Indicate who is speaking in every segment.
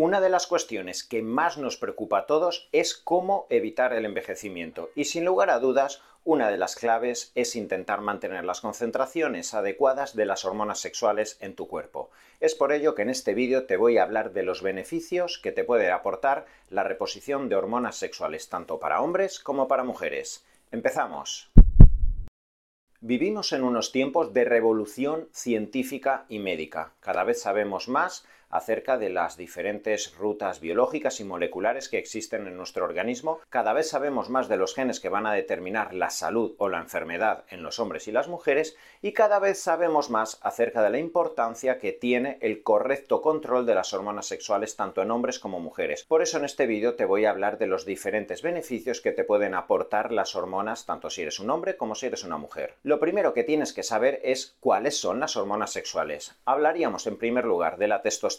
Speaker 1: Una de las cuestiones que más nos preocupa a todos es cómo evitar el envejecimiento y sin lugar a dudas una de las claves es intentar mantener las concentraciones adecuadas de las hormonas sexuales en tu cuerpo. Es por ello que en este vídeo te voy a hablar de los beneficios que te puede aportar la reposición de hormonas sexuales tanto para hombres como para mujeres. Empezamos. Vivimos en unos tiempos de revolución científica y médica. Cada vez sabemos más acerca de las diferentes rutas biológicas y moleculares que existen en nuestro organismo. Cada vez sabemos más de los genes que van a determinar la salud o la enfermedad en los hombres y las mujeres y cada vez sabemos más acerca de la importancia que tiene el correcto control de las hormonas sexuales tanto en hombres como mujeres. Por eso en este vídeo te voy a hablar de los diferentes beneficios que te pueden aportar las hormonas tanto si eres un hombre como si eres una mujer. Lo primero que tienes que saber es cuáles son las hormonas sexuales. Hablaríamos en primer lugar de la testosterona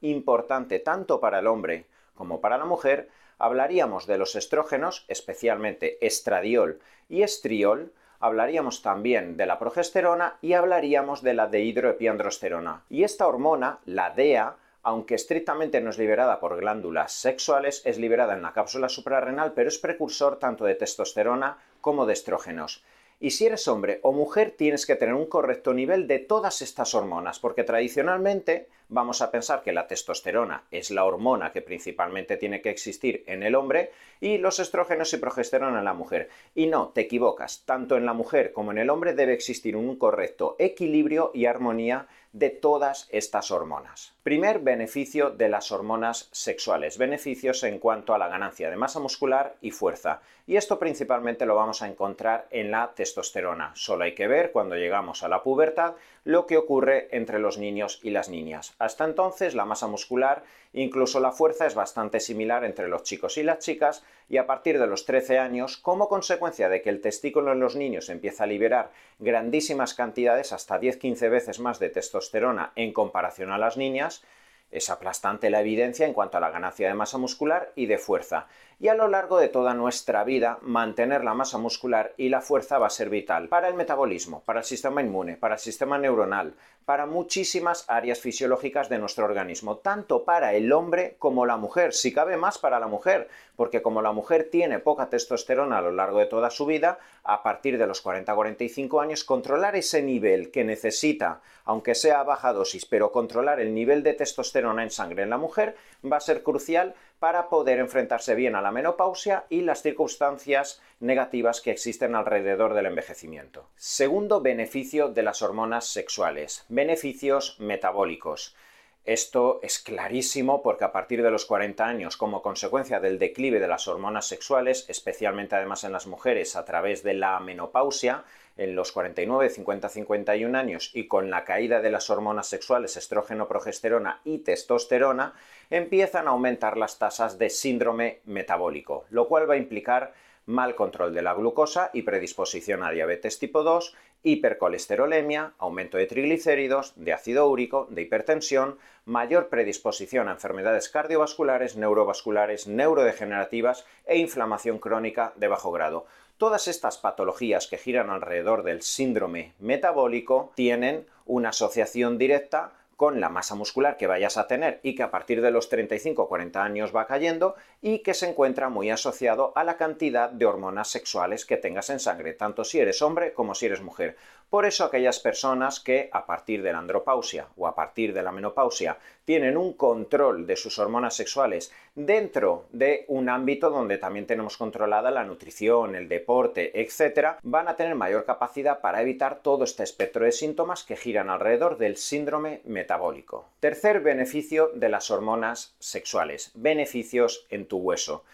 Speaker 1: importante tanto para el hombre como para la mujer, hablaríamos de los estrógenos, especialmente estradiol y estriol, hablaríamos también de la progesterona y hablaríamos de la dehidroepiandrosterona. Y esta hormona, la DEA, aunque estrictamente no es liberada por glándulas sexuales, es liberada en la cápsula suprarrenal, pero es precursor tanto de testosterona como de estrógenos. Y si eres hombre o mujer, tienes que tener un correcto nivel de todas estas hormonas, porque tradicionalmente vamos a pensar que la testosterona es la hormona que principalmente tiene que existir en el hombre y los estrógenos y progesterona en la mujer. Y no, te equivocas, tanto en la mujer como en el hombre debe existir un correcto equilibrio y armonía de todas estas hormonas. Primer beneficio de las hormonas sexuales, beneficios en cuanto a la ganancia de masa muscular y fuerza. Y esto principalmente lo vamos a encontrar en la testosterona. Solo hay que ver cuando llegamos a la pubertad lo que ocurre entre los niños y las niñas. Hasta entonces la masa muscular, incluso la fuerza, es bastante similar entre los chicos y las chicas y a partir de los 13 años, como consecuencia de que el testículo en los niños empieza a liberar grandísimas cantidades, hasta 10-15 veces más de testosterona en comparación a las niñas, es aplastante la evidencia en cuanto a la ganancia de masa muscular y de fuerza. Y a lo largo de toda nuestra vida, mantener la masa muscular y la fuerza va a ser vital para el metabolismo, para el sistema inmune, para el sistema neuronal, para muchísimas áreas fisiológicas de nuestro organismo, tanto para el hombre como la mujer, si cabe más para la mujer, porque como la mujer tiene poca testosterona a lo largo de toda su vida, a partir de los 40-45 años, controlar ese nivel que necesita, aunque sea a baja dosis, pero controlar el nivel de testosterona en sangre en la mujer, va a ser crucial para poder enfrentarse bien a la menopausia y las circunstancias negativas que existen alrededor del envejecimiento. Segundo beneficio de las hormonas sexuales, beneficios metabólicos. Esto es clarísimo porque a partir de los 40 años, como consecuencia del declive de las hormonas sexuales, especialmente además en las mujeres a través de la menopausia, en los 49, 50, 51 años y con la caída de las hormonas sexuales estrógeno, progesterona y testosterona, empiezan a aumentar las tasas de síndrome metabólico, lo cual va a implicar mal control de la glucosa y predisposición a diabetes tipo 2, hipercolesterolemia, aumento de triglicéridos, de ácido úrico, de hipertensión, mayor predisposición a enfermedades cardiovasculares, neurovasculares, neurodegenerativas e inflamación crónica de bajo grado. Todas estas patologías que giran alrededor del síndrome metabólico tienen una asociación directa con la masa muscular que vayas a tener y que a partir de los 35 o 40 años va cayendo y que se encuentra muy asociado a la cantidad de hormonas sexuales que tengas en sangre, tanto si eres hombre como si eres mujer. Por eso aquellas personas que a partir de la andropausia o a partir de la menopausia tienen un control de sus hormonas sexuales dentro de un ámbito donde también tenemos controlada la nutrición, el deporte, etc., van a tener mayor capacidad para evitar todo este espectro de síntomas que giran alrededor del síndrome metabólico. Tercer beneficio de las hormonas sexuales, beneficios en tu hueso.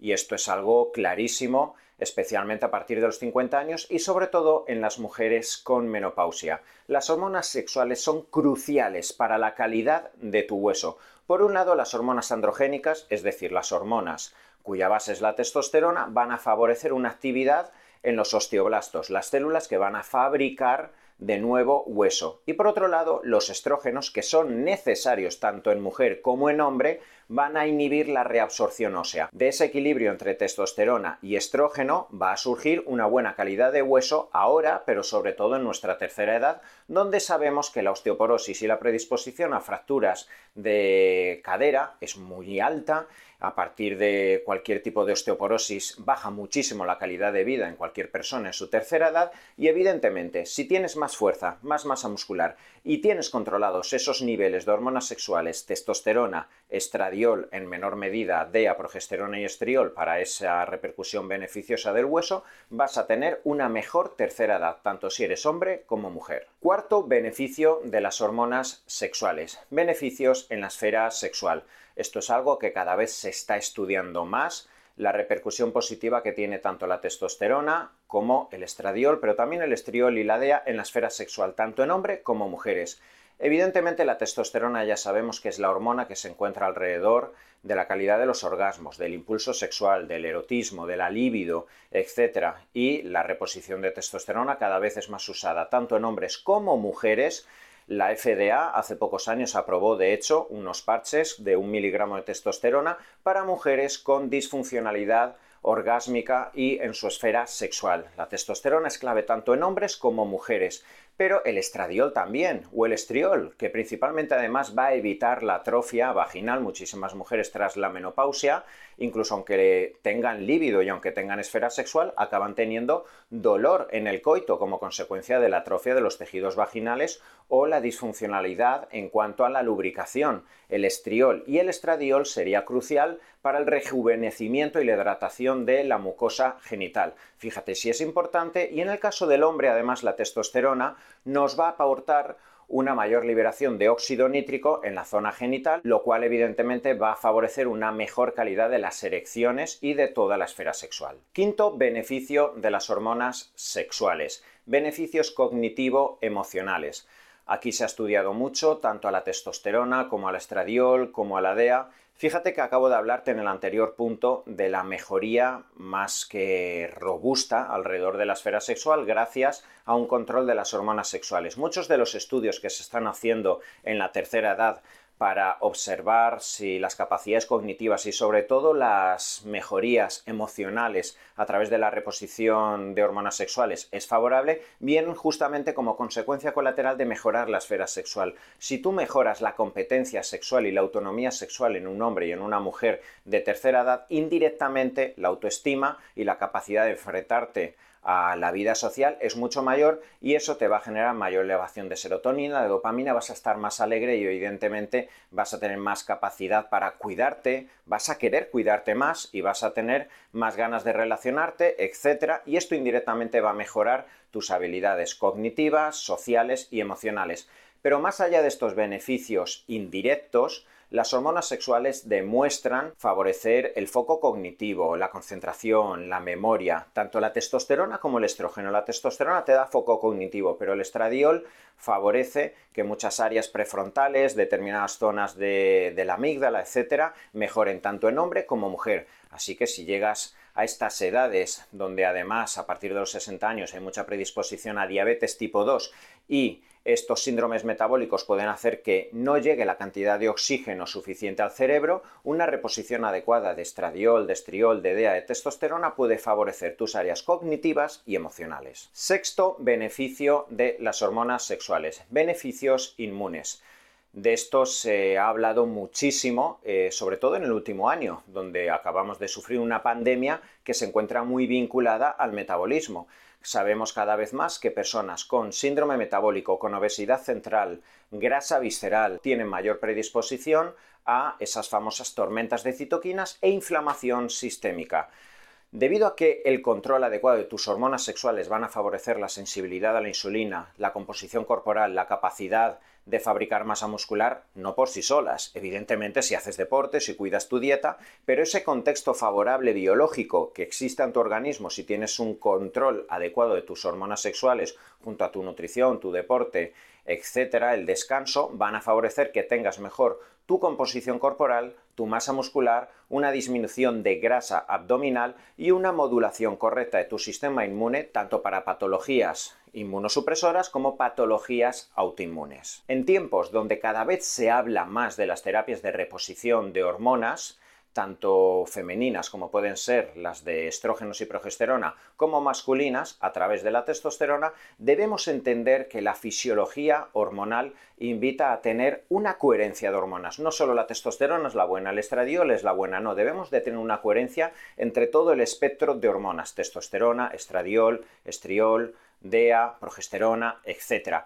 Speaker 1: Y esto es algo clarísimo especialmente a partir de los 50 años y sobre todo en las mujeres con menopausia. Las hormonas sexuales son cruciales para la calidad de tu hueso. Por un lado, las hormonas androgénicas, es decir, las hormonas cuya base es la testosterona, van a favorecer una actividad en los osteoblastos, las células que van a fabricar de nuevo hueso. Y por otro lado, los estrógenos, que son necesarios tanto en mujer como en hombre, van a inhibir la reabsorción ósea. De ese equilibrio entre testosterona y estrógeno va a surgir una buena calidad de hueso ahora, pero sobre todo en nuestra tercera edad, donde sabemos que la osteoporosis y la predisposición a fracturas de cadera es muy alta a partir de cualquier tipo de osteoporosis baja muchísimo la calidad de vida en cualquier persona en su tercera edad y evidentemente si tienes más fuerza, más masa muscular y tienes controlados esos niveles de hormonas sexuales, testosterona, estradiol en menor medida, DEA, progesterona y estriol para esa repercusión beneficiosa del hueso, vas a tener una mejor tercera edad, tanto si eres hombre como mujer. Cuarto beneficio de las hormonas sexuales, beneficios en la esfera sexual. Esto es algo que cada vez se está estudiando más, la repercusión positiva que tiene tanto la testosterona como el estradiol, pero también el estriol y la DEA en la esfera sexual, tanto en hombre como mujeres. Evidentemente la testosterona ya sabemos que es la hormona que se encuentra alrededor de la calidad de los orgasmos, del impulso sexual, del erotismo, de la libido, etc. Y la reposición de testosterona cada vez es más usada tanto en hombres como mujeres la FDA hace pocos años aprobó, de hecho, unos parches de un miligramo de testosterona para mujeres con disfuncionalidad orgásmica y en su esfera sexual. La testosterona es clave tanto en hombres como mujeres, pero el estradiol también, o el estriol, que principalmente además va a evitar la atrofia vaginal. Muchísimas mujeres tras la menopausia, incluso aunque tengan líbido y aunque tengan esfera sexual, acaban teniendo dolor en el coito como consecuencia de la atrofia de los tejidos vaginales o la disfuncionalidad en cuanto a la lubricación. El estriol y el estradiol sería crucial para el rejuvenecimiento y la hidratación de la mucosa genital. Fíjate si es importante y en el caso del hombre además la testosterona nos va a aportar una mayor liberación de óxido nítrico en la zona genital, lo cual evidentemente va a favorecer una mejor calidad de las erecciones y de toda la esfera sexual. Quinto beneficio de las hormonas sexuales, beneficios cognitivo-emocionales. Aquí se ha estudiado mucho tanto a la testosterona como al estradiol como a la DEA. Fíjate que acabo de hablarte en el anterior punto de la mejoría más que robusta alrededor de la esfera sexual gracias a un control de las hormonas sexuales. Muchos de los estudios que se están haciendo en la tercera edad para observar si las capacidades cognitivas y sobre todo las mejorías emocionales a través de la reposición de hormonas sexuales es favorable, vienen justamente como consecuencia colateral de mejorar la esfera sexual. Si tú mejoras la competencia sexual y la autonomía sexual en un hombre y en una mujer de tercera edad, indirectamente la autoestima y la capacidad de enfrentarte a la vida social es mucho mayor y eso te va a generar mayor elevación de serotonina, de dopamina, vas a estar más alegre y evidentemente vas a tener más capacidad para cuidarte, vas a querer cuidarte más y vas a tener más ganas de relacionarte, etc. Y esto indirectamente va a mejorar tus habilidades cognitivas, sociales y emocionales. Pero más allá de estos beneficios indirectos, las hormonas sexuales demuestran favorecer el foco cognitivo, la concentración, la memoria, tanto la testosterona como el estrógeno. La testosterona te da foco cognitivo, pero el estradiol favorece que muchas áreas prefrontales, determinadas zonas de, la amígdala, etcétera, mejoren tanto en hombre como mujer. Así que si llegas a estas edades, donde además a partir de los 60 años hay mucha predisposición a diabetes tipo 2 y estos síndromes metabólicos pueden hacer que no llegue la cantidad de oxígeno suficiente al cerebro, una reposición adecuada de estradiol, de estriol, de DEA, de testosterona puede favorecer tus áreas cognitivas y emocionales. Sexto beneficio de las hormonas sexuales, beneficios inmunes. De esto se ha hablado muchísimo, eh, sobre todo en el último año, donde acabamos de sufrir una pandemia que se encuentra muy vinculada al metabolismo. Sabemos cada vez más que personas con síndrome metabólico, con obesidad central, grasa visceral, tienen mayor predisposición a esas famosas tormentas de citoquinas e inflamación sistémica. Debido a que el control adecuado de tus hormonas sexuales van a favorecer la sensibilidad a la insulina, la composición corporal, la capacidad de fabricar masa muscular, no por sí solas, evidentemente si haces deporte, si cuidas tu dieta, pero ese contexto favorable biológico que existe en tu organismo si tienes un control adecuado de tus hormonas sexuales junto a tu nutrición, tu deporte, etcétera, el descanso, van a favorecer que tengas mejor tu composición corporal, tu masa muscular, una disminución de grasa abdominal y una modulación correcta de tu sistema inmune tanto para patologías inmunosupresoras como patologías autoinmunes. En tiempos donde cada vez se habla más de las terapias de reposición de hormonas, tanto femeninas como pueden ser las de estrógenos y progesterona, como masculinas a través de la testosterona, debemos entender que la fisiología hormonal invita a tener una coherencia de hormonas. No solo la testosterona es la buena, el estradiol es la buena, no, debemos de tener una coherencia entre todo el espectro de hormonas, testosterona, estradiol, estriol, DEA, progesterona, etc.